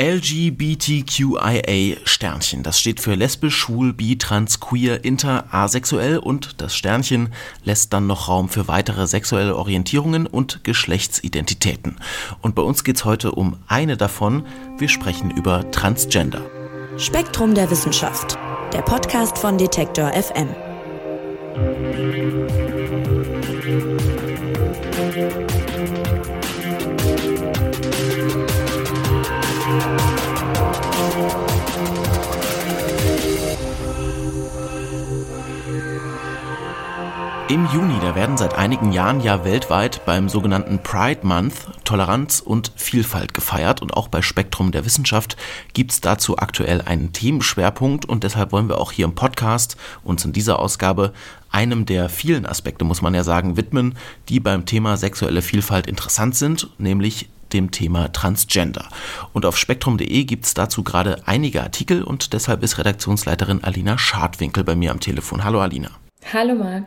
LGBTQIA Sternchen. Das steht für lesbisch, schwul, bi, trans, queer, inter, asexuell und das Sternchen lässt dann noch Raum für weitere sexuelle Orientierungen und Geschlechtsidentitäten. Und bei uns geht's heute um eine davon. Wir sprechen über Transgender. Spektrum der Wissenschaft. Der Podcast von Detektor FM. Im Juni, da werden seit einigen Jahren ja weltweit beim sogenannten Pride Month Toleranz und Vielfalt gefeiert und auch bei Spektrum der Wissenschaft gibt es dazu aktuell einen Themenschwerpunkt und deshalb wollen wir auch hier im Podcast uns in dieser Ausgabe einem der vielen Aspekte, muss man ja sagen, widmen, die beim Thema sexuelle Vielfalt interessant sind, nämlich dem Thema Transgender. Und auf spektrum.de gibt es dazu gerade einige Artikel und deshalb ist Redaktionsleiterin Alina Schadwinkel bei mir am Telefon. Hallo Alina. Hallo Marc.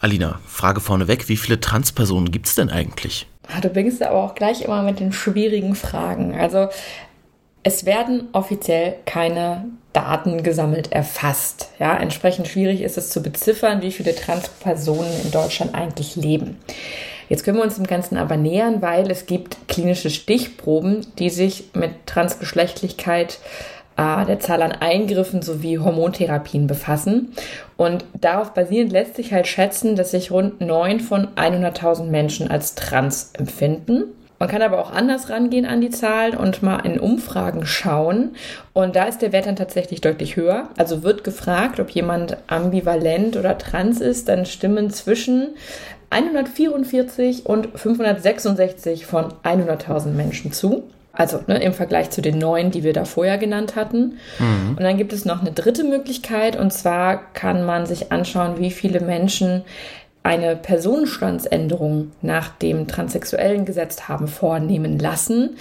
Alina, Frage vorneweg, wie viele Transpersonen gibt es denn eigentlich? Ah, du beginnst aber auch gleich immer mit den schwierigen Fragen. Also es werden offiziell keine Daten gesammelt erfasst. Ja, entsprechend schwierig ist es zu beziffern, wie viele Transpersonen in Deutschland eigentlich leben. Jetzt können wir uns dem Ganzen aber nähern, weil es gibt klinische Stichproben, die sich mit Transgeschlechtlichkeit äh, der Zahl an Eingriffen sowie Hormontherapien befassen. Und darauf basierend lässt sich halt schätzen, dass sich rund 9 von 100.000 Menschen als trans empfinden. Man kann aber auch anders rangehen an die Zahlen und mal in Umfragen schauen. Und da ist der Wert dann tatsächlich deutlich höher. Also wird gefragt, ob jemand ambivalent oder trans ist, dann stimmen zwischen 144 und 566 von 100.000 Menschen zu. Also ne, im Vergleich zu den neun, die wir da vorher genannt hatten. Mhm. Und dann gibt es noch eine dritte Möglichkeit und zwar kann man sich anschauen, wie viele Menschen eine Personenstandsänderung nach dem transsexuellen Gesetz haben vornehmen lassen.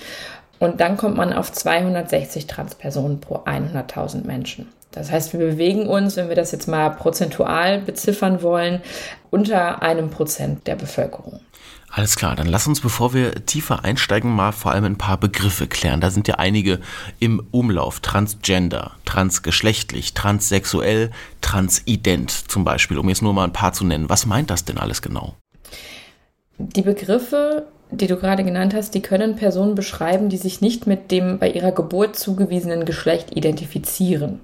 Und dann kommt man auf 260 Transpersonen pro 100.000 Menschen. Das heißt, wir bewegen uns, wenn wir das jetzt mal prozentual beziffern wollen, unter einem Prozent der Bevölkerung. Alles klar, dann lass uns, bevor wir tiefer einsteigen, mal vor allem ein paar Begriffe klären. Da sind ja einige im Umlauf. Transgender, transgeschlechtlich, transsexuell, transident zum Beispiel, um jetzt nur mal ein paar zu nennen. Was meint das denn alles genau? Die Begriffe, die du gerade genannt hast, die können Personen beschreiben, die sich nicht mit dem bei ihrer Geburt zugewiesenen Geschlecht identifizieren.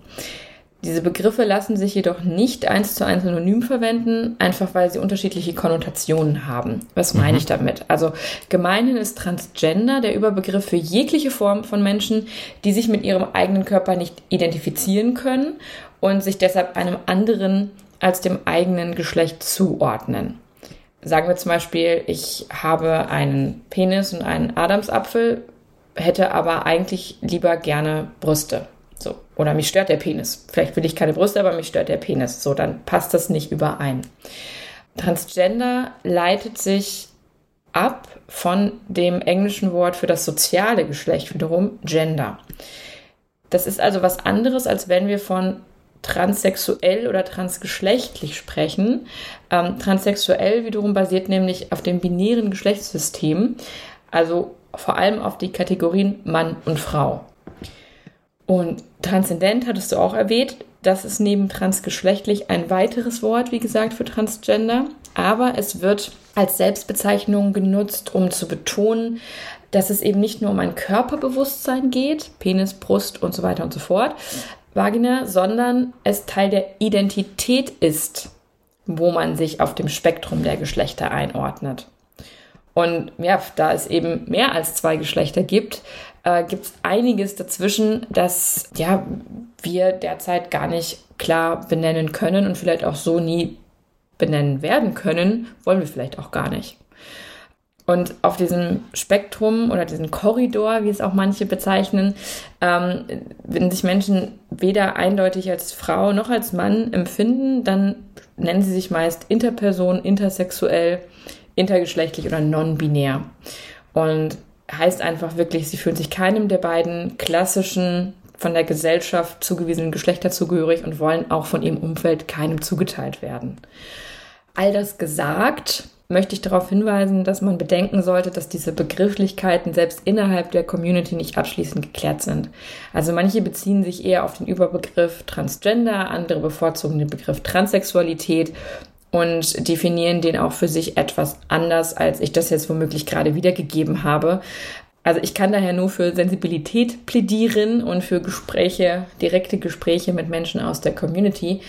Diese Begriffe lassen sich jedoch nicht eins zu eins synonym verwenden, einfach weil sie unterschiedliche Konnotationen haben. Was meine mhm. ich damit? Also gemeinhin ist Transgender der Überbegriff für jegliche Form von Menschen, die sich mit ihrem eigenen Körper nicht identifizieren können und sich deshalb einem anderen als dem eigenen Geschlecht zuordnen. Sagen wir zum Beispiel, ich habe einen Penis und einen Adamsapfel, hätte aber eigentlich lieber gerne Brüste. So. Oder mich stört der Penis. Vielleicht will ich keine Brüste, aber mich stört der Penis. So, dann passt das nicht überein. Transgender leitet sich ab von dem englischen Wort für das soziale Geschlecht, wiederum Gender. Das ist also was anderes, als wenn wir von transsexuell oder transgeschlechtlich sprechen. Ähm, transsexuell wiederum basiert nämlich auf dem binären Geschlechtssystem, also vor allem auf die Kategorien Mann und Frau. Und transzendent hattest du auch erwähnt. Das ist neben transgeschlechtlich ein weiteres Wort, wie gesagt, für Transgender. Aber es wird als Selbstbezeichnung genutzt, um zu betonen, dass es eben nicht nur um ein Körperbewusstsein geht, Penis, Brust und so weiter und so fort, Vagina, sondern es Teil der Identität ist, wo man sich auf dem Spektrum der Geschlechter einordnet. Und ja, da es eben mehr als zwei Geschlechter gibt, äh, gibt es einiges dazwischen, das ja wir derzeit gar nicht klar benennen können und vielleicht auch so nie benennen werden können, wollen wir vielleicht auch gar nicht. Und auf diesem Spektrum oder diesem Korridor, wie es auch manche bezeichnen, ähm, wenn sich Menschen weder eindeutig als Frau noch als Mann empfinden, dann nennen sie sich meist Interperson, intersexuell, intergeschlechtlich oder non-binär. Und heißt einfach wirklich, sie fühlen sich keinem der beiden klassischen von der Gesellschaft zugewiesenen Geschlechter zugehörig und wollen auch von ihrem Umfeld keinem zugeteilt werden. All das gesagt, möchte ich darauf hinweisen, dass man bedenken sollte, dass diese Begrifflichkeiten selbst innerhalb der Community nicht abschließend geklärt sind. Also manche beziehen sich eher auf den Überbegriff Transgender, andere bevorzugen den Begriff Transsexualität und definieren den auch für sich etwas anders, als ich das jetzt womöglich gerade wiedergegeben habe. Also ich kann daher nur für Sensibilität plädieren und für Gespräche, direkte Gespräche mit Menschen aus der Community,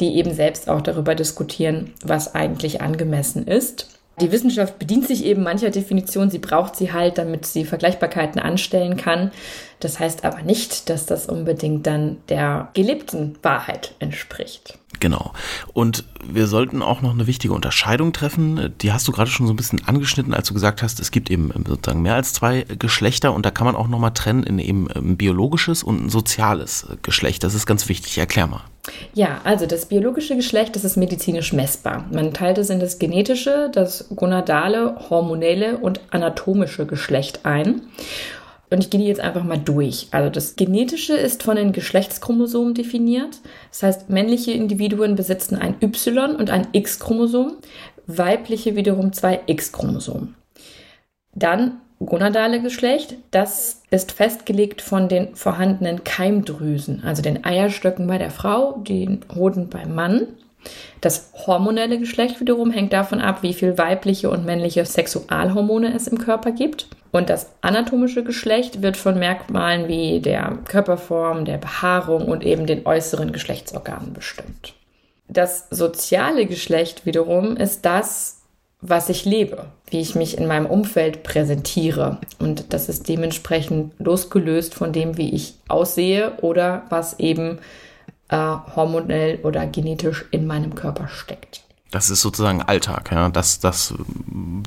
die eben selbst auch darüber diskutieren, was eigentlich angemessen ist. Die Wissenschaft bedient sich eben mancher Definition, sie braucht sie halt, damit sie Vergleichbarkeiten anstellen kann. Das heißt aber nicht, dass das unbedingt dann der gelebten Wahrheit entspricht. Genau. Und wir sollten auch noch eine wichtige Unterscheidung treffen. Die hast du gerade schon so ein bisschen angeschnitten, als du gesagt hast, es gibt eben sozusagen mehr als zwei Geschlechter und da kann man auch nochmal trennen in eben ein biologisches und ein soziales Geschlecht. Das ist ganz wichtig. Erklär mal. Ja, also das biologische Geschlecht, das ist medizinisch messbar. Man teilt es in das genetische, das gonadale, hormonelle und anatomische Geschlecht ein. Und ich gehe die jetzt einfach mal durch. Also das Genetische ist von den Geschlechtschromosomen definiert. Das heißt, männliche Individuen besitzen ein Y und ein X-Chromosom, weibliche wiederum zwei X-Chromosomen. Dann gonadale Geschlecht, das ist festgelegt von den vorhandenen Keimdrüsen, also den Eierstöcken bei der Frau, den Hoden beim Mann. Das hormonelle Geschlecht wiederum hängt davon ab, wie viel weibliche und männliche Sexualhormone es im Körper gibt. Und das anatomische Geschlecht wird von Merkmalen wie der Körperform, der Behaarung und eben den äußeren Geschlechtsorganen bestimmt. Das soziale Geschlecht wiederum ist das, was ich lebe, wie ich mich in meinem Umfeld präsentiere. Und das ist dementsprechend losgelöst von dem, wie ich aussehe oder was eben äh, hormonell oder genetisch in meinem Körper steckt. Das ist sozusagen Alltag, ja, das, das,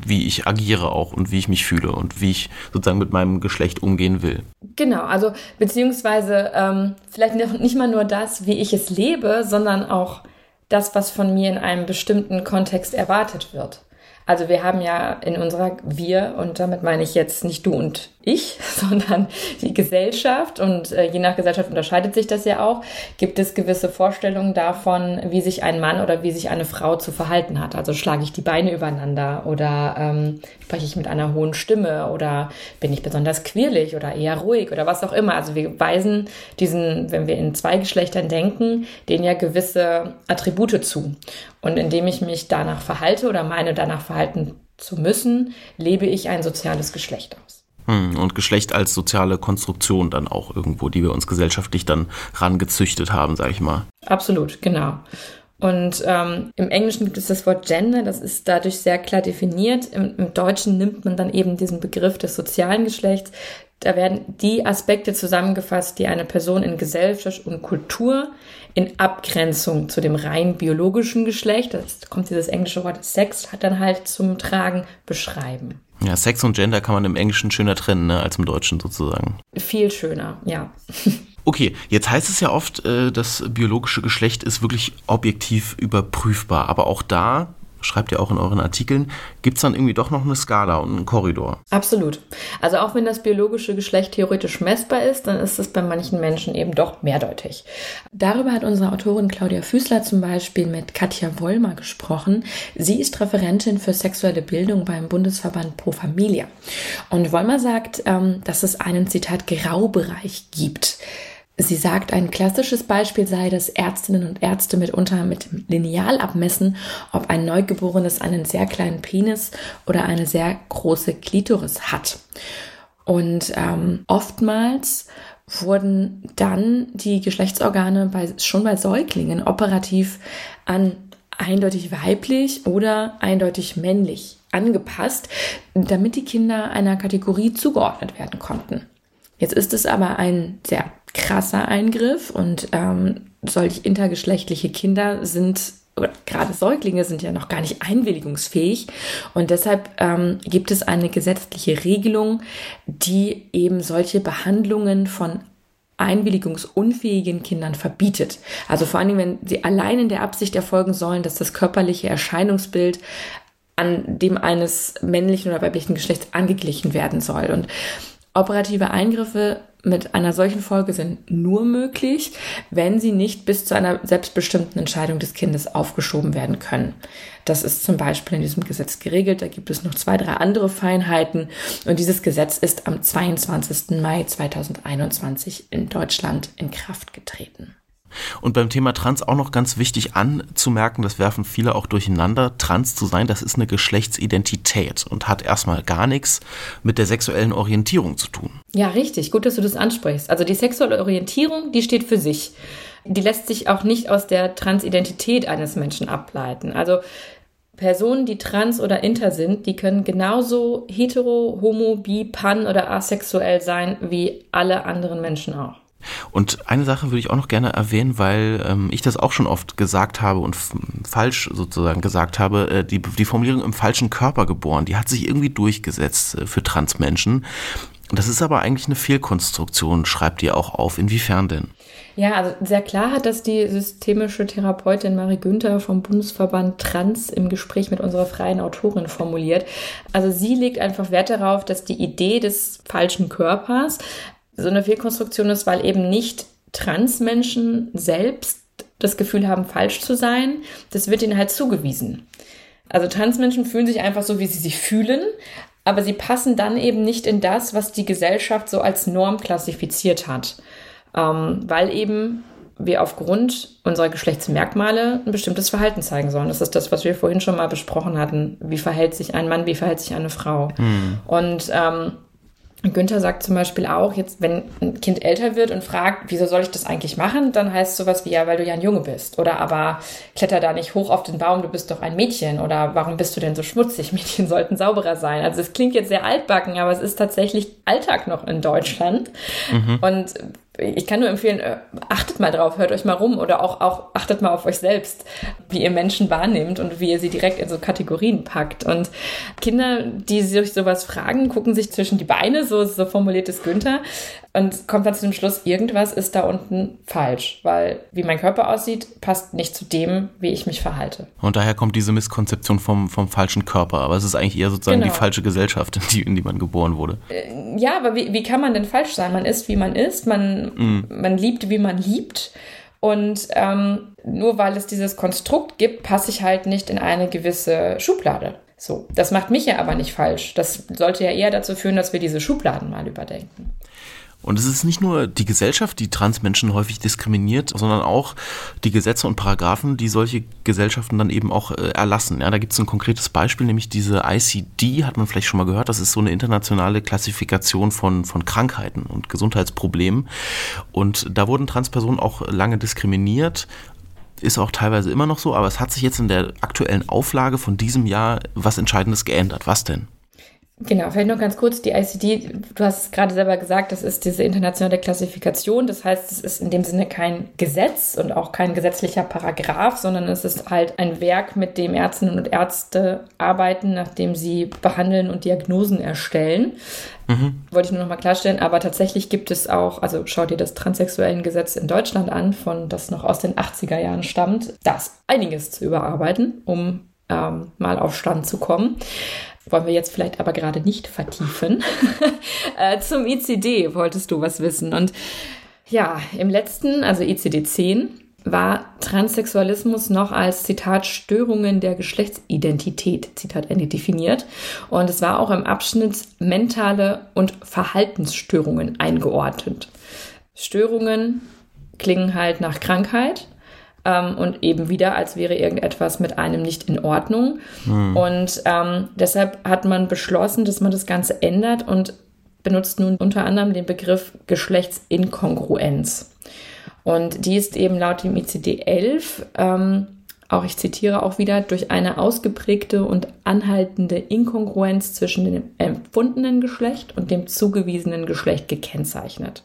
wie ich agiere auch und wie ich mich fühle und wie ich sozusagen mit meinem Geschlecht umgehen will. Genau, also beziehungsweise ähm, vielleicht nicht mal nur das, wie ich es lebe, sondern auch das, was von mir in einem bestimmten Kontext erwartet wird. Also wir haben ja in unserer Wir, und damit meine ich jetzt nicht du und ich, sondern die Gesellschaft, und äh, je nach Gesellschaft unterscheidet sich das ja auch, gibt es gewisse Vorstellungen davon, wie sich ein Mann oder wie sich eine Frau zu verhalten hat. Also schlage ich die Beine übereinander oder ähm, spreche ich mit einer hohen Stimme oder bin ich besonders quirlig oder eher ruhig oder was auch immer. Also wir weisen diesen, wenn wir in zwei Geschlechtern denken, denen ja gewisse Attribute zu. Und indem ich mich danach verhalte oder meine danach verhalten zu müssen, lebe ich ein soziales Geschlecht aus. Hm, und Geschlecht als soziale Konstruktion dann auch irgendwo, die wir uns gesellschaftlich dann rangezüchtet haben, sage ich mal. Absolut, genau. Und ähm, im Englischen gibt es das Wort Gender, das ist dadurch sehr klar definiert. Im, Im, Deutschen nimmt man dann eben diesen Begriff des sozialen Geschlechts. Da werden die Aspekte zusammengefasst, die eine Person in Gesellschaft und Kultur in Abgrenzung zu dem rein biologischen Geschlecht, das kommt dieses englische Wort Sex, hat dann halt zum Tragen, beschreiben. Ja, Sex und Gender kann man im Englischen schöner trennen, ne, als im Deutschen sozusagen. Viel schöner, ja. Okay, jetzt heißt es ja oft, äh, das biologische Geschlecht ist wirklich objektiv überprüfbar, aber auch da schreibt ihr auch in euren Artikeln, gibt es dann irgendwie doch noch eine Skala und einen Korridor. Absolut. Also auch wenn das biologische Geschlecht theoretisch messbar ist, dann ist es bei manchen Menschen eben doch mehrdeutig. Darüber hat unsere Autorin Claudia Füßler zum Beispiel mit Katja Wollmer gesprochen. Sie ist Referentin für sexuelle Bildung beim Bundesverband Pro Familia. Und Wollmer sagt, ähm, dass es einen Zitat Graubereich gibt. Sie sagt, ein klassisches Beispiel sei, dass Ärztinnen und Ärzte mitunter mit Lineal abmessen, ob ein Neugeborenes einen sehr kleinen Penis oder eine sehr große Klitoris hat. Und ähm, oftmals wurden dann die Geschlechtsorgane bei, schon bei Säuglingen operativ an eindeutig weiblich oder eindeutig männlich angepasst, damit die Kinder einer Kategorie zugeordnet werden konnten. Jetzt ist es aber ein sehr krasser Eingriff und ähm, solch intergeschlechtliche Kinder sind gerade Säuglinge sind ja noch gar nicht einwilligungsfähig und deshalb ähm, gibt es eine gesetzliche Regelung, die eben solche Behandlungen von einwilligungsunfähigen Kindern verbietet. Also vor allen Dingen, wenn sie allein in der Absicht erfolgen sollen, dass das körperliche Erscheinungsbild an dem eines männlichen oder weiblichen Geschlechts angeglichen werden soll. Und Operative Eingriffe mit einer solchen Folge sind nur möglich, wenn sie nicht bis zu einer selbstbestimmten Entscheidung des Kindes aufgeschoben werden können. Das ist zum Beispiel in diesem Gesetz geregelt. Da gibt es noch zwei, drei andere Feinheiten. Und dieses Gesetz ist am 22. Mai 2021 in Deutschland in Kraft getreten. Und beim Thema Trans auch noch ganz wichtig anzumerken, das werfen viele auch durcheinander, trans zu sein, das ist eine Geschlechtsidentität und hat erstmal gar nichts mit der sexuellen Orientierung zu tun. Ja, richtig, gut, dass du das ansprichst. Also die sexuelle Orientierung, die steht für sich. Die lässt sich auch nicht aus der Transidentität eines Menschen ableiten. Also Personen, die trans oder inter sind, die können genauso hetero, homo, bi, pan oder asexuell sein wie alle anderen Menschen auch. Und eine Sache würde ich auch noch gerne erwähnen, weil ähm, ich das auch schon oft gesagt habe und falsch sozusagen gesagt habe, äh, die, die Formulierung im falschen Körper geboren, die hat sich irgendwie durchgesetzt äh, für Transmenschen. Das ist aber eigentlich eine Fehlkonstruktion, schreibt ihr auch auf. Inwiefern denn? Ja, also sehr klar hat das die systemische Therapeutin Marie Günther vom Bundesverband Trans im Gespräch mit unserer freien Autorin formuliert. Also sie legt einfach Wert darauf, dass die Idee des falschen Körpers so eine Fehlkonstruktion ist, weil eben nicht Transmenschen selbst das Gefühl haben, falsch zu sein. Das wird ihnen halt zugewiesen. Also Transmenschen fühlen sich einfach so, wie sie sich fühlen, aber sie passen dann eben nicht in das, was die Gesellschaft so als Norm klassifiziert hat. Ähm, weil eben wir aufgrund unserer Geschlechtsmerkmale ein bestimmtes Verhalten zeigen sollen. Das ist das, was wir vorhin schon mal besprochen hatten. Wie verhält sich ein Mann, wie verhält sich eine Frau? Mhm. Und ähm, Günther sagt zum Beispiel auch, jetzt, wenn ein Kind älter wird und fragt, wieso soll ich das eigentlich machen, dann heißt sowas wie, ja, weil du ja ein Junge bist. Oder aber kletter da nicht hoch auf den Baum, du bist doch ein Mädchen. Oder warum bist du denn so schmutzig? Mädchen sollten sauberer sein. Also es klingt jetzt sehr altbacken, aber es ist tatsächlich Alltag noch in Deutschland. Mhm. Und ich kann nur empfehlen, äh, achtet mal drauf, hört euch mal rum oder auch, auch achtet mal auf euch selbst, wie ihr Menschen wahrnehmt und wie ihr sie direkt in so Kategorien packt. Und Kinder, die sich sowas fragen, gucken sich zwischen die Beine, so, so formuliert es Günther, und kommt dann zu dem Schluss, irgendwas ist da unten falsch, weil wie mein Körper aussieht, passt nicht zu dem, wie ich mich verhalte. Und daher kommt diese Misskonzeption vom, vom falschen Körper. Aber es ist eigentlich eher sozusagen genau. die falsche Gesellschaft, in die, in die man geboren wurde. Äh, ja, aber wie, wie kann man denn falsch sein? Man ist, wie man ist, man, mm. man liebt, wie man liebt. Und ähm, nur weil es dieses Konstrukt gibt, passe ich halt nicht in eine gewisse Schublade. So, das macht mich ja aber nicht falsch. Das sollte ja eher dazu führen, dass wir diese Schubladen mal überdenken. Und es ist nicht nur die Gesellschaft, die Transmenschen häufig diskriminiert, sondern auch die Gesetze und Paragraphen, die solche Gesellschaften dann eben auch äh, erlassen. Ja, da gibt es ein konkretes Beispiel, nämlich diese ICD, hat man vielleicht schon mal gehört. Das ist so eine internationale Klassifikation von, von Krankheiten und Gesundheitsproblemen. Und da wurden Transpersonen auch lange diskriminiert ist auch teilweise immer noch so, aber es hat sich jetzt in der aktuellen Auflage von diesem Jahr was Entscheidendes geändert. Was denn? Genau, vielleicht noch ganz kurz, die ICD, du hast es gerade selber gesagt, das ist diese internationale Klassifikation. Das heißt, es ist in dem Sinne kein Gesetz und auch kein gesetzlicher Paragraph, sondern es ist halt ein Werk, mit dem Ärztinnen und Ärzte arbeiten, nachdem sie behandeln und Diagnosen erstellen. Mhm. Wollte ich nur noch mal klarstellen, aber tatsächlich gibt es auch, also schau dir das transsexuellen Gesetz in Deutschland an, von das noch aus den 80er Jahren stammt, das einiges zu überarbeiten, um ähm, mal auf Stand zu kommen wollen wir jetzt vielleicht aber gerade nicht vertiefen. äh, zum ICD wolltest du was wissen. Und ja, im letzten, also ICD 10, war Transsexualismus noch als Zitat Störungen der Geschlechtsidentität Zitat Ende definiert und es war auch im Abschnitt mentale und Verhaltensstörungen eingeordnet. Störungen klingen halt nach Krankheit ähm, und eben wieder, als wäre irgendetwas mit einem nicht in Ordnung. Mhm. Und ähm, deshalb hat man beschlossen, dass man das Ganze ändert und benutzt nun unter anderem den Begriff Geschlechtsinkongruenz. Und die ist eben laut dem ICD-11, ähm, auch ich zitiere auch wieder, durch eine ausgeprägte und anhaltende Inkongruenz zwischen dem empfundenen Geschlecht und dem zugewiesenen Geschlecht gekennzeichnet.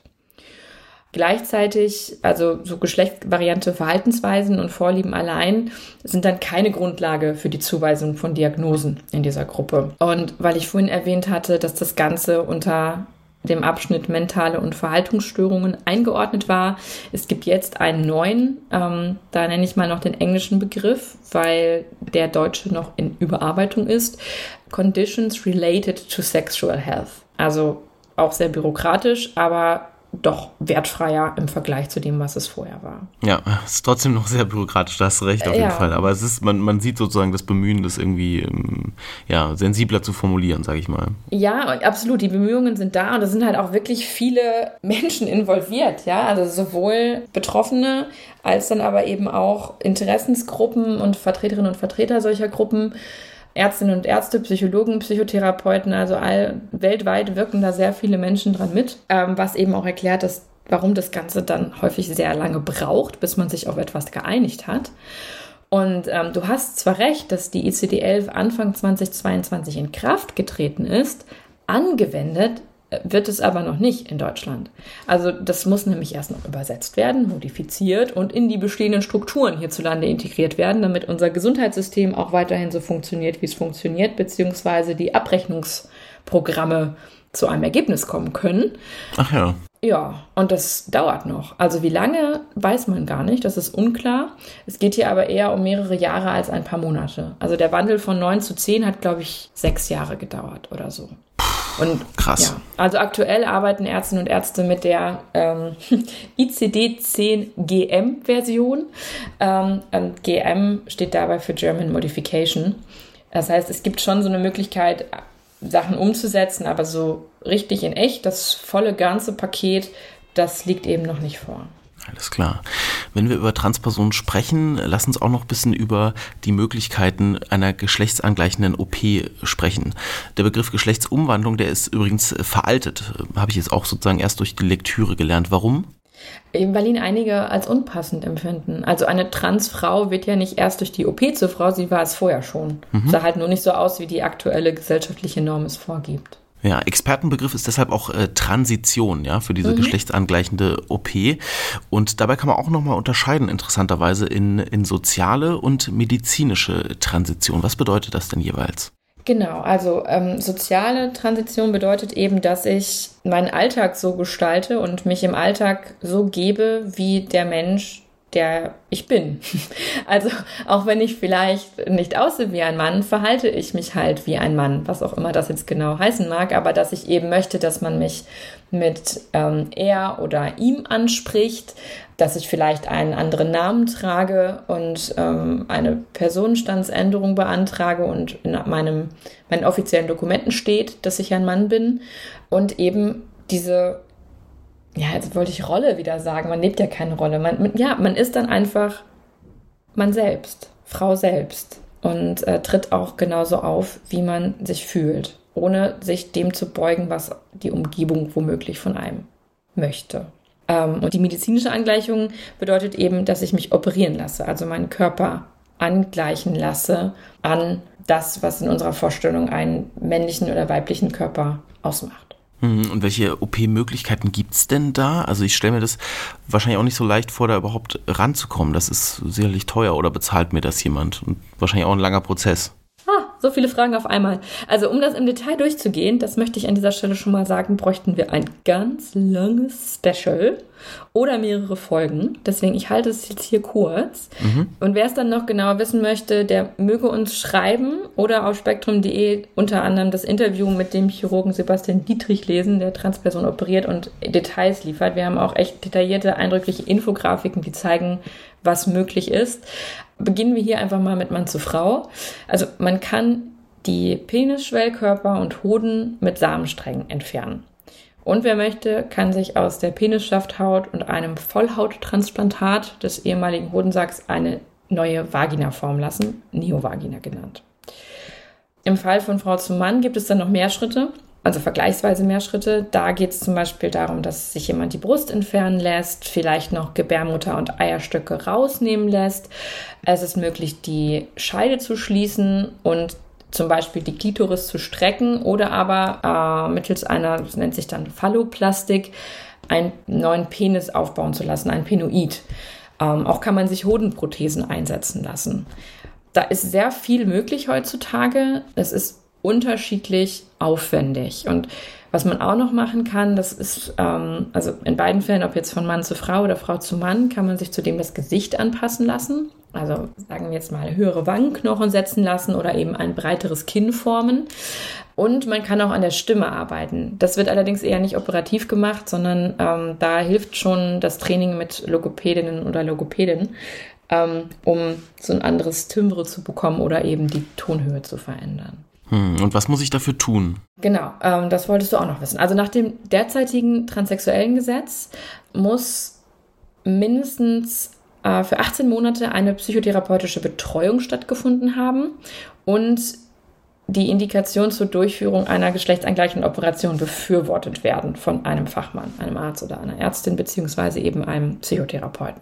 Gleichzeitig, also so geschlechtsvariante Verhaltensweisen und Vorlieben allein sind dann keine Grundlage für die Zuweisung von Diagnosen in dieser Gruppe. Und weil ich vorhin erwähnt hatte, dass das Ganze unter dem Abschnitt mentale und Verhaltensstörungen eingeordnet war. Es gibt jetzt einen neuen, ähm, da nenne ich mal noch den englischen Begriff, weil der deutsche noch in Überarbeitung ist. Conditions related to sexual health. Also auch sehr bürokratisch, aber doch wertfreier im Vergleich zu dem, was es vorher war. Ja, es ist trotzdem noch sehr bürokratisch, da hast du recht auf jeden Fall. Aber es ist, man, man sieht sozusagen das Bemühen, das irgendwie ähm, ja, sensibler zu formulieren, sage ich mal. Ja, absolut. Die Bemühungen sind da und es sind halt auch wirklich viele Menschen involviert, ja. Also sowohl Betroffene als dann aber eben auch Interessensgruppen und Vertreterinnen und Vertreter solcher Gruppen. Ärztinnen und Ärzte, Psychologen, Psychotherapeuten, also all weltweit wirken da sehr viele Menschen dran mit, ähm, was eben auch erklärt, dass, warum das Ganze dann häufig sehr lange braucht, bis man sich auf etwas geeinigt hat. Und ähm, du hast zwar recht, dass die ICD-11 Anfang 2022 in Kraft getreten ist, angewendet wird es aber noch nicht in Deutschland. Also das muss nämlich erst noch übersetzt werden, modifiziert und in die bestehenden Strukturen hierzulande integriert werden, damit unser Gesundheitssystem auch weiterhin so funktioniert, wie es funktioniert, beziehungsweise die Abrechnungsprogramme zu einem Ergebnis kommen können. Ach ja. Ja, und das dauert noch. Also wie lange, weiß man gar nicht, das ist unklar. Es geht hier aber eher um mehrere Jahre als ein paar Monate. Also der Wandel von 9 zu 10 hat, glaube ich, sechs Jahre gedauert oder so. Und krass. Ja, also aktuell arbeiten Ärztinnen und Ärzte mit der ähm, ICD-10-GM-Version. Ähm, GM steht dabei für German Modification. Das heißt, es gibt schon so eine Möglichkeit, Sachen umzusetzen, aber so richtig in echt, das volle ganze Paket, das liegt eben noch nicht vor. Alles klar. Wenn wir über Transpersonen sprechen, lass uns auch noch ein bisschen über die Möglichkeiten einer geschlechtsangleichenden OP sprechen. Der Begriff Geschlechtsumwandlung, der ist übrigens veraltet. Habe ich jetzt auch sozusagen erst durch die Lektüre gelernt. Warum? Weil ihn einige als unpassend empfinden. Also eine Transfrau wird ja nicht erst durch die OP zur Frau, sie war es vorher schon. Mhm. Sah halt nur nicht so aus, wie die aktuelle gesellschaftliche Norm es vorgibt. Ja, Expertenbegriff ist deshalb auch äh, Transition, ja, für diese mhm. geschlechtsangleichende OP. Und dabei kann man auch nochmal unterscheiden, interessanterweise, in, in soziale und medizinische Transition. Was bedeutet das denn jeweils? Genau, also ähm, soziale Transition bedeutet eben, dass ich meinen Alltag so gestalte und mich im Alltag so gebe, wie der Mensch der ich bin. Also auch wenn ich vielleicht nicht aussehe wie ein Mann, verhalte ich mich halt wie ein Mann, was auch immer das jetzt genau heißen mag, aber dass ich eben möchte, dass man mich mit ähm, er oder ihm anspricht, dass ich vielleicht einen anderen Namen trage und ähm, eine Personenstandsänderung beantrage und in meinem, meinen offiziellen Dokumenten steht, dass ich ein Mann bin und eben diese ja, jetzt wollte ich Rolle wieder sagen. Man lebt ja keine Rolle. Man, ja, man ist dann einfach man selbst, Frau selbst und äh, tritt auch genauso auf, wie man sich fühlt, ohne sich dem zu beugen, was die Umgebung womöglich von einem möchte. Ähm, und die medizinische Angleichung bedeutet eben, dass ich mich operieren lasse, also meinen Körper angleichen lasse an das, was in unserer Vorstellung einen männlichen oder weiblichen Körper ausmacht. Mhm, und welche OP-Möglichkeiten gibt es denn da? Also ich stelle mir das wahrscheinlich auch nicht so leicht vor, da überhaupt ranzukommen. Das ist sicherlich teuer oder bezahlt mir das jemand? Und wahrscheinlich auch ein langer Prozess. Ah, so viele Fragen auf einmal. Also um das im Detail durchzugehen, das möchte ich an dieser Stelle schon mal sagen, bräuchten wir ein ganz langes Special oder mehrere Folgen. Deswegen, ich halte es jetzt hier kurz. Mhm. Und wer es dann noch genauer wissen möchte, der möge uns schreiben oder auf spektrum.de unter anderem das Interview mit dem Chirurgen Sebastian Dietrich lesen, der Transperson operiert und Details liefert. Wir haben auch echt detaillierte, eindrückliche Infografiken, die zeigen, was möglich ist. Beginnen wir hier einfach mal mit Mann zu Frau. Also man kann die Penisschwellkörper und Hoden mit Samensträngen entfernen. Und wer möchte, kann sich aus der Penisschafthaut und einem Vollhauttransplantat des ehemaligen Hodensacks eine neue Vagina formen lassen, Neovagina genannt. Im Fall von Frau zu Mann gibt es dann noch mehr Schritte also vergleichsweise mehr Schritte. Da geht es zum Beispiel darum, dass sich jemand die Brust entfernen lässt, vielleicht noch Gebärmutter und Eierstöcke rausnehmen lässt. Es ist möglich, die Scheide zu schließen und zum Beispiel die Klitoris zu strecken oder aber äh, mittels einer, das nennt sich dann Phalloplastik, einen neuen Penis aufbauen zu lassen, ein Penoid. Ähm, auch kann man sich Hodenprothesen einsetzen lassen. Da ist sehr viel möglich heutzutage. Es ist unterschiedlich aufwendig. Und was man auch noch machen kann, das ist, ähm, also in beiden Fällen, ob jetzt von Mann zu Frau oder Frau zu Mann, kann man sich zudem das Gesicht anpassen lassen. Also sagen wir jetzt mal höhere Wangenknochen setzen lassen oder eben ein breiteres Kinn formen. Und man kann auch an der Stimme arbeiten. Das wird allerdings eher nicht operativ gemacht, sondern ähm, da hilft schon das Training mit Logopädinnen oder Logopädinnen, ähm, um so ein anderes Timbre zu bekommen oder eben die Tonhöhe zu verändern. Hm, und was muss ich dafür tun? Genau, ähm, das wolltest du auch noch wissen. Also nach dem derzeitigen transsexuellen Gesetz muss mindestens äh, für 18 Monate eine psychotherapeutische Betreuung stattgefunden haben und die Indikation zur Durchführung einer geschlechtsangleichenden Operation befürwortet werden von einem Fachmann, einem Arzt oder einer Ärztin beziehungsweise eben einem Psychotherapeuten.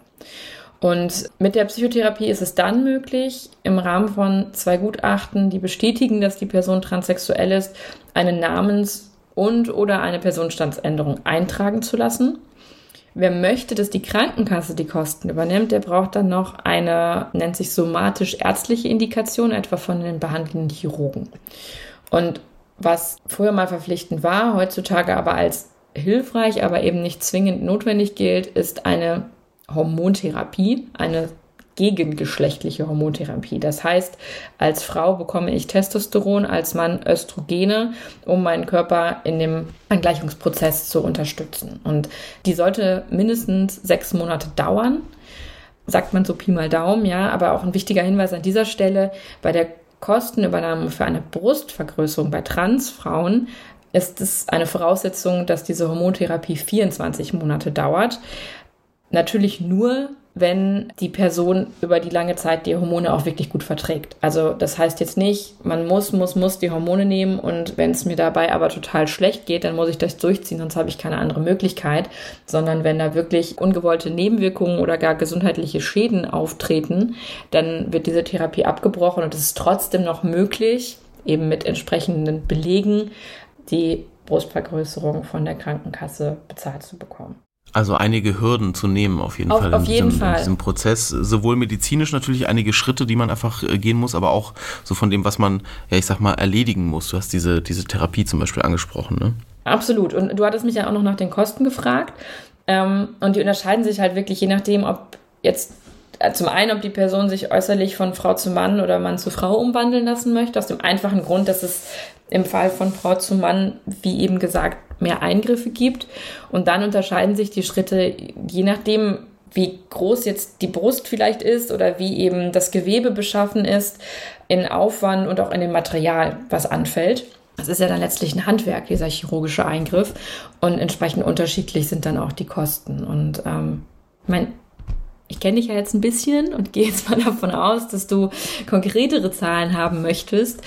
Und mit der Psychotherapie ist es dann möglich, im Rahmen von zwei Gutachten, die bestätigen, dass die Person transsexuell ist, eine Namens- und oder eine Personenstandsänderung eintragen zu lassen. Wer möchte, dass die Krankenkasse die Kosten übernimmt, der braucht dann noch eine, nennt sich somatisch-ärztliche Indikation, etwa von den behandelnden Chirurgen. Und was früher mal verpflichtend war, heutzutage aber als hilfreich, aber eben nicht zwingend notwendig gilt, ist eine Hormontherapie, eine gegengeschlechtliche Hormontherapie. Das heißt, als Frau bekomme ich Testosteron, als Mann Östrogene, um meinen Körper in dem Angleichungsprozess zu unterstützen. Und die sollte mindestens sechs Monate dauern. Sagt man so Pi mal Daumen, ja, aber auch ein wichtiger Hinweis an dieser Stelle, bei der Kostenübernahme für eine Brustvergrößerung bei Transfrauen ist es eine Voraussetzung, dass diese Hormontherapie 24 Monate dauert. Natürlich nur, wenn die Person über die lange Zeit die Hormone auch wirklich gut verträgt. Also das heißt jetzt nicht, man muss, muss, muss die Hormone nehmen und wenn es mir dabei aber total schlecht geht, dann muss ich das durchziehen, sonst habe ich keine andere Möglichkeit, sondern wenn da wirklich ungewollte Nebenwirkungen oder gar gesundheitliche Schäden auftreten, dann wird diese Therapie abgebrochen und es ist trotzdem noch möglich, eben mit entsprechenden Belegen, die Brustvergrößerung von der Krankenkasse bezahlt zu bekommen. Also einige Hürden zu nehmen auf jeden auf, Fall, auf jeden diesem, Fall. in diesem Prozess. Sowohl medizinisch natürlich einige Schritte, die man einfach äh, gehen muss, aber auch so von dem, was man, ja ich sag mal, erledigen muss. Du hast diese, diese Therapie zum Beispiel angesprochen, ne? Absolut. Und du hattest mich ja auch noch nach den Kosten gefragt. Ähm, und die unterscheiden sich halt wirklich je nachdem, ob jetzt zum einen, ob die Person sich äußerlich von Frau zu Mann oder Mann zu Frau umwandeln lassen möchte, aus dem einfachen Grund, dass es im Fall von Frau zu Mann, wie eben gesagt, mehr Eingriffe gibt. Und dann unterscheiden sich die Schritte je nachdem, wie groß jetzt die Brust vielleicht ist oder wie eben das Gewebe beschaffen ist, in Aufwand und auch in dem Material, was anfällt. Das ist ja dann letztlich ein Handwerk, dieser chirurgische Eingriff. Und entsprechend unterschiedlich sind dann auch die Kosten. Und ähm, ich meine, ich kenne dich ja jetzt ein bisschen und gehe jetzt mal davon aus, dass du konkretere Zahlen haben möchtest.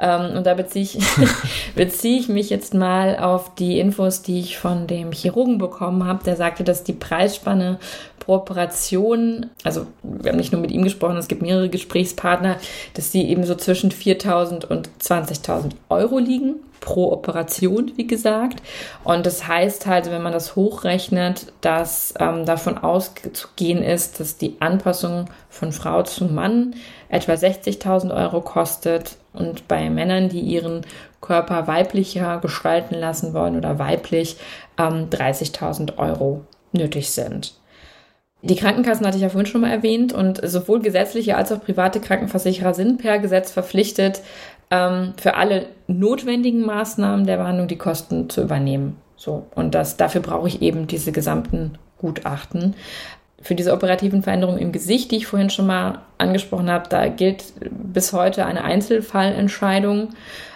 Ähm, und da beziehe ich, beziehe ich mich jetzt mal auf die Infos, die ich von dem Chirurgen bekommen habe. Der sagte, dass die Preisspanne pro Operation, also wir haben nicht nur mit ihm gesprochen, es gibt mehrere Gesprächspartner, dass die eben so zwischen 4.000 und 20.000 Euro liegen pro Operation, wie gesagt. Und das heißt halt, wenn man das hochrechnet, dass ähm, davon auszugehen ist, dass die Anpassung von Frau zu Mann etwa 60.000 Euro kostet und bei Männern, die ihren Körper weiblicher gestalten lassen wollen oder weiblich, ähm, 30.000 Euro nötig sind. Die Krankenkassen hatte ich ja vorhin schon mal erwähnt und sowohl gesetzliche als auch private Krankenversicherer sind per Gesetz verpflichtet, ähm, für alle notwendigen Maßnahmen der Behandlung die Kosten zu übernehmen. So. Und das, dafür brauche ich eben diese gesamten Gutachten. Für diese operativen Veränderungen im Gesicht, die ich vorhin schon mal angesprochen habe, da gilt bis heute eine Einzelfallentscheidung.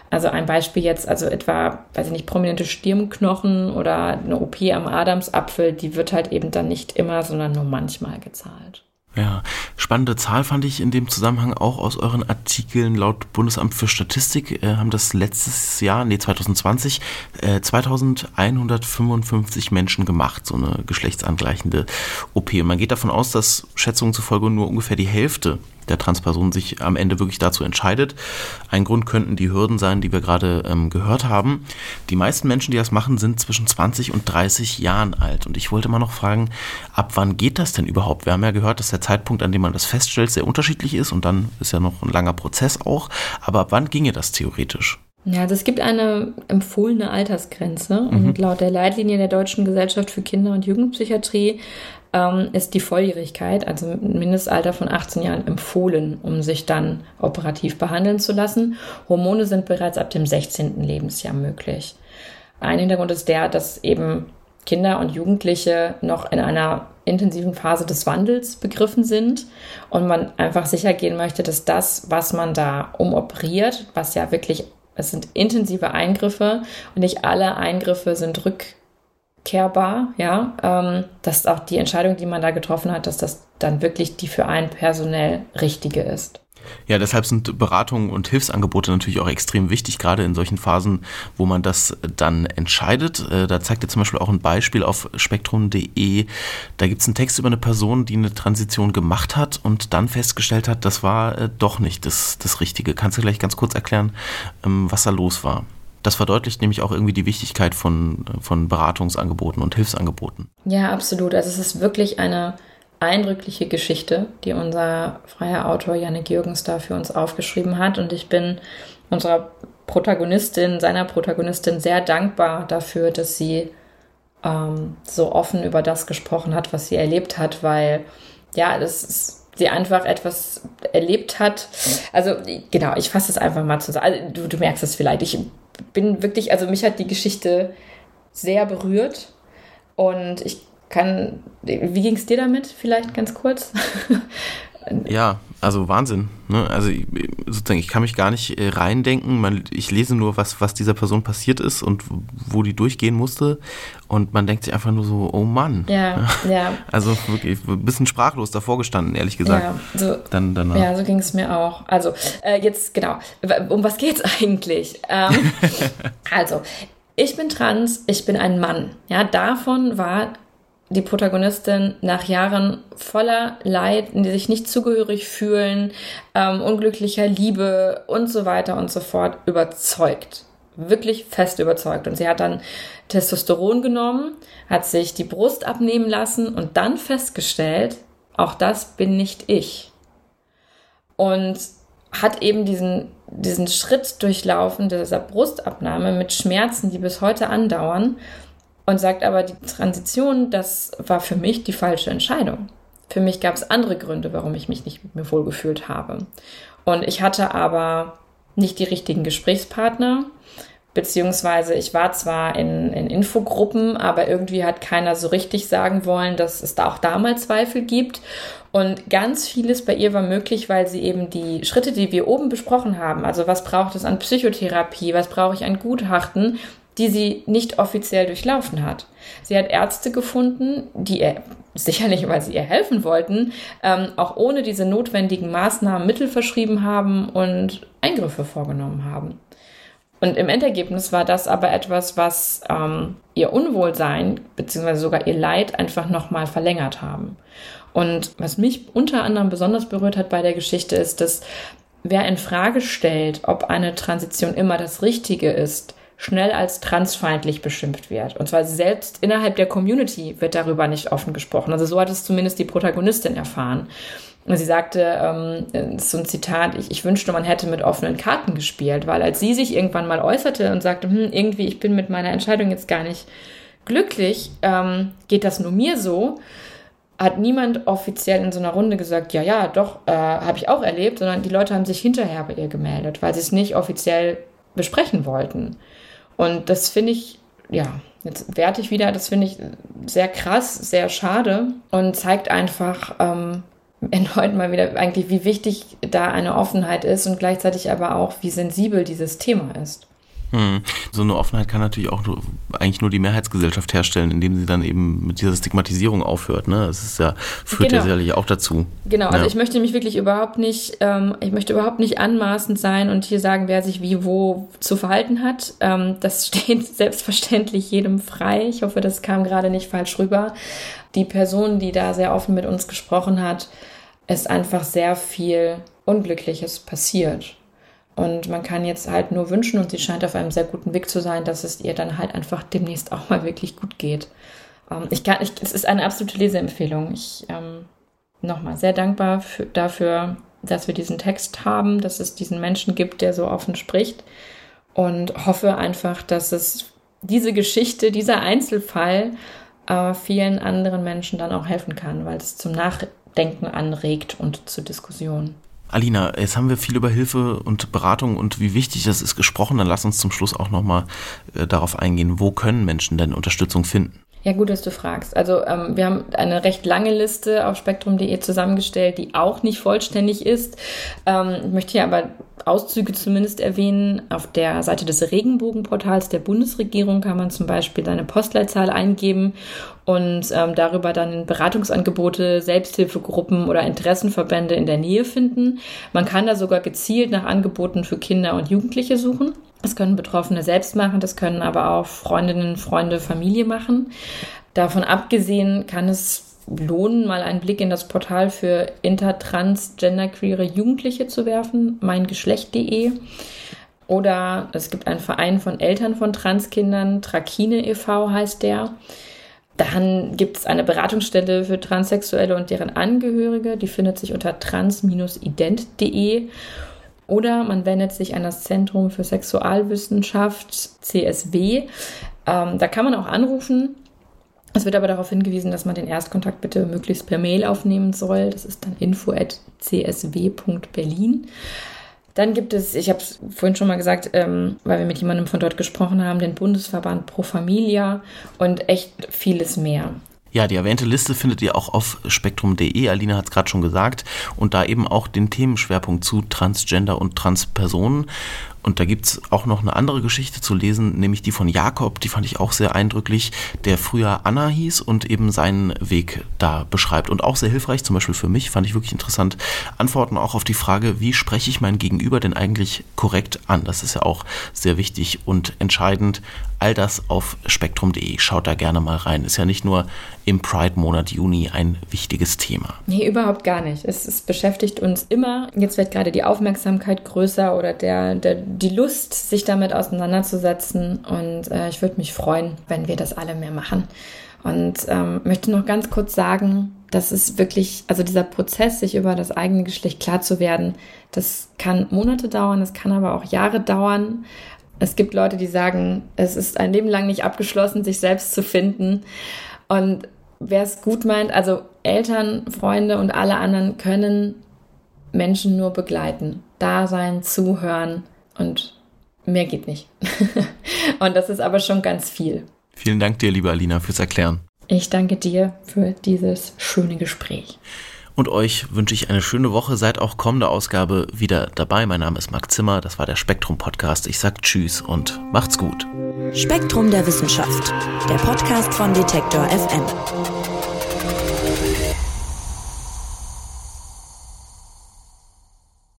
Also ein Beispiel jetzt, also etwa, weiß ich nicht, prominente Stirnknochen oder eine OP am Adamsapfel, die wird halt eben dann nicht immer, sondern nur manchmal gezahlt. Ja, spannende Zahl fand ich in dem Zusammenhang auch aus euren Artikeln. Laut Bundesamt für Statistik äh, haben das letztes Jahr, nee 2020, äh, 2155 Menschen gemacht, so eine geschlechtsangleichende OP. Und man geht davon aus, dass Schätzungen zufolge nur ungefähr die Hälfte der Transperson sich am Ende wirklich dazu entscheidet. Ein Grund könnten die Hürden sein, die wir gerade ähm, gehört haben. Die meisten Menschen, die das machen, sind zwischen 20 und 30 Jahren alt. Und ich wollte mal noch fragen, ab wann geht das denn überhaupt? Wir haben ja gehört, dass der Zeitpunkt, an dem man das feststellt, sehr unterschiedlich ist und dann ist ja noch ein langer Prozess auch. Aber ab wann ginge das theoretisch? Ja, also es gibt eine empfohlene Altersgrenze mhm. und laut der Leitlinie der Deutschen Gesellschaft für Kinder- und Jugendpsychiatrie ähm, ist die Volljährigkeit, also ein Mindestalter von 18 Jahren, empfohlen, um sich dann operativ behandeln zu lassen. Hormone sind bereits ab dem 16. Lebensjahr möglich. Ein Hintergrund ist der, dass eben Kinder und Jugendliche noch in einer intensiven Phase des Wandels begriffen sind und man einfach sicher gehen möchte, dass das, was man da umoperiert, was ja wirklich, es sind intensive Eingriffe und nicht alle Eingriffe sind rückkehrbar, ja, ähm, dass auch die Entscheidung, die man da getroffen hat, dass das dann wirklich die für einen personell richtige ist. Ja, deshalb sind Beratungen und Hilfsangebote natürlich auch extrem wichtig, gerade in solchen Phasen, wo man das dann entscheidet. Äh, da zeigt er zum Beispiel auch ein Beispiel auf spektrum.de. Da gibt es einen Text über eine Person, die eine Transition gemacht hat und dann festgestellt hat, das war äh, doch nicht das, das Richtige. Kannst du gleich ganz kurz erklären, ähm, was da los war? Das verdeutlicht nämlich auch irgendwie die Wichtigkeit von, von Beratungsangeboten und Hilfsangeboten. Ja, absolut. Also es ist wirklich eine eindrückliche Geschichte, die unser freier Autor Janik Jürgens da für uns aufgeschrieben hat. Und ich bin unserer Protagonistin, seiner Protagonistin sehr dankbar dafür, dass sie ähm, so offen über das gesprochen hat, was sie erlebt hat, weil ja, das ist sie einfach etwas erlebt hat. Also genau, ich fasse es einfach mal zusammen. Also, du, du merkst es vielleicht. Ich bin wirklich, also mich hat die Geschichte sehr berührt. Und ich kann, wie ging es dir damit? Vielleicht ganz kurz? ja, also Wahnsinn. Ne? Also sozusagen, ich kann mich gar nicht äh, reindenken. Man, ich lese nur, was, was dieser Person passiert ist und wo die durchgehen musste. Und man denkt sich einfach nur so, oh Mann. Ja, ja. Also wirklich ein bisschen sprachlos davor gestanden, ehrlich gesagt. Ja, so, Dann, danach. ja, so ging es mir auch. Also äh, jetzt, genau, um was geht es eigentlich? Ähm, also, ich bin trans, ich bin ein Mann. Ja, davon war die Protagonistin nach Jahren voller Leid, in die sich nicht zugehörig fühlen, ähm, unglücklicher Liebe und so weiter und so fort überzeugt. Wirklich fest überzeugt. Und sie hat dann Testosteron genommen, hat sich die Brust abnehmen lassen und dann festgestellt, auch das bin nicht ich. Und hat eben diesen, diesen Schritt durchlaufen, dieser Brustabnahme mit Schmerzen, die bis heute andauern und sagt aber, die Transition, das war für mich die falsche Entscheidung. Für mich gab es andere Gründe, warum ich mich nicht mit mir wohlgefühlt habe. Und ich hatte aber nicht die richtigen Gesprächspartner, beziehungsweise ich war zwar in, in Infogruppen, aber irgendwie hat keiner so richtig sagen wollen, dass es da auch da mal Zweifel gibt. Und ganz vieles bei ihr war möglich, weil sie eben die Schritte, die wir oben besprochen haben, also was braucht es an Psychotherapie, was brauche ich an Gutachten, die sie nicht offiziell durchlaufen hat. Sie hat Ärzte gefunden, die ihr, sicherlich, weil sie ihr helfen wollten, ähm, auch ohne diese notwendigen Maßnahmen Mittel verschrieben haben und Eingriffe vorgenommen haben. Und im Endergebnis war das aber etwas, was ähm, ihr Unwohlsein beziehungsweise sogar ihr Leid einfach nochmal verlängert haben. Und was mich unter anderem besonders berührt hat bei der Geschichte ist, dass wer in Frage stellt, ob eine Transition immer das Richtige ist, schnell als transfeindlich beschimpft wird. Und zwar selbst innerhalb der Community wird darüber nicht offen gesprochen. Also so hat es zumindest die Protagonistin erfahren. Und sie sagte, ähm, so ein Zitat, ich, ich wünschte, man hätte mit offenen Karten gespielt, weil als sie sich irgendwann mal äußerte und sagte, hm, irgendwie, ich bin mit meiner Entscheidung jetzt gar nicht glücklich, ähm, geht das nur mir so, hat niemand offiziell in so einer Runde gesagt, ja, ja, doch, äh, habe ich auch erlebt, sondern die Leute haben sich hinterher bei ihr gemeldet, weil sie es nicht offiziell besprechen wollten. Und das finde ich, ja, jetzt werte ich wieder, das finde ich sehr krass, sehr schade und zeigt einfach ähm, erneut mal wieder eigentlich, wie wichtig da eine Offenheit ist und gleichzeitig aber auch, wie sensibel dieses Thema ist. Hm. So eine Offenheit kann natürlich auch nur, eigentlich nur die Mehrheitsgesellschaft herstellen, indem sie dann eben mit dieser Stigmatisierung aufhört. Ne? Das ist ja, führt genau. ja sicherlich auch dazu. Genau, also ja. ich möchte mich wirklich überhaupt nicht, ähm, ich möchte überhaupt nicht anmaßend sein und hier sagen, wer sich wie wo zu verhalten hat. Ähm, das steht selbstverständlich jedem frei. Ich hoffe, das kam gerade nicht falsch rüber. Die Person, die da sehr offen mit uns gesprochen hat, ist einfach sehr viel Unglückliches passiert. Und man kann jetzt halt nur wünschen, und sie scheint auf einem sehr guten Weg zu sein, dass es ihr dann halt einfach demnächst auch mal wirklich gut geht. Ähm, ich kann, ich, es ist eine absolute Leseempfehlung. Ich ähm, nochmal sehr dankbar für, dafür, dass wir diesen Text haben, dass es diesen Menschen gibt, der so offen spricht. und hoffe einfach, dass es diese Geschichte, dieser Einzelfall äh, vielen anderen Menschen dann auch helfen kann, weil es zum Nachdenken anregt und zur Diskussion. Alina, jetzt haben wir viel über Hilfe und Beratung und wie wichtig das ist gesprochen. Dann lass uns zum Schluss auch nochmal äh, darauf eingehen, wo können Menschen denn Unterstützung finden? Ja, gut, dass du fragst. Also ähm, wir haben eine recht lange Liste auf spektrum.de zusammengestellt, die auch nicht vollständig ist. Ähm, ich möchte hier aber Auszüge zumindest erwähnen. Auf der Seite des Regenbogenportals der Bundesregierung kann man zum Beispiel seine Postleitzahl eingeben und ähm, darüber dann Beratungsangebote, Selbsthilfegruppen oder Interessenverbände in der Nähe finden. Man kann da sogar gezielt nach Angeboten für Kinder und Jugendliche suchen. Das können Betroffene selbst machen, das können aber auch Freundinnen, Freunde, Familie machen. Davon abgesehen kann es lohnen, mal einen Blick in das Portal für intertrans, genderqueere Jugendliche zu werfen, meingeschlecht.de. Oder es gibt einen Verein von Eltern von Transkindern, Trakine e.V. heißt der. Dann gibt es eine Beratungsstelle für Transsexuelle und deren Angehörige, die findet sich unter trans-ident.de. Oder man wendet sich an das Zentrum für Sexualwissenschaft, CSW. Ähm, da kann man auch anrufen. Es wird aber darauf hingewiesen, dass man den Erstkontakt bitte möglichst per Mail aufnehmen soll. Das ist dann info.csw.berlin. Dann gibt es, ich habe es vorhin schon mal gesagt, ähm, weil wir mit jemandem von dort gesprochen haben, den Bundesverband Pro Familia und echt vieles mehr. Ja, die erwähnte Liste findet ihr auch auf spektrum.de. Alina hat es gerade schon gesagt. Und da eben auch den Themenschwerpunkt zu Transgender und Transpersonen. Und da gibt es auch noch eine andere Geschichte zu lesen, nämlich die von Jakob, die fand ich auch sehr eindrücklich, der früher Anna hieß und eben seinen Weg da beschreibt. Und auch sehr hilfreich, zum Beispiel für mich, fand ich wirklich interessant. Antworten auch auf die Frage, wie spreche ich mein Gegenüber denn eigentlich korrekt an? Das ist ja auch sehr wichtig und entscheidend. All das auf spektrum.de. Schaut da gerne mal rein. Ist ja nicht nur im Pride-Monat Juni ein wichtiges Thema. Nee, überhaupt gar nicht. Es, es beschäftigt uns immer. Jetzt wird gerade die Aufmerksamkeit größer oder der, der die Lust, sich damit auseinanderzusetzen. Und äh, ich würde mich freuen, wenn wir das alle mehr machen. Und ähm, möchte noch ganz kurz sagen, dass es wirklich, also dieser Prozess, sich über das eigene Geschlecht klar zu werden, das kann Monate dauern, es kann aber auch Jahre dauern. Es gibt Leute, die sagen, es ist ein Leben lang nicht abgeschlossen, sich selbst zu finden. Und wer es gut meint, also Eltern, Freunde und alle anderen können Menschen nur begleiten, da sein, zuhören, und mehr geht nicht. und das ist aber schon ganz viel. Vielen Dank dir, liebe Alina, fürs Erklären. Ich danke dir für dieses schöne Gespräch. Und euch wünsche ich eine schöne Woche. Seid auch kommende Ausgabe wieder dabei. Mein Name ist Marc Zimmer. Das war der Spektrum Podcast. Ich sage Tschüss und macht's gut. Spektrum der Wissenschaft. Der Podcast von Detektor FM.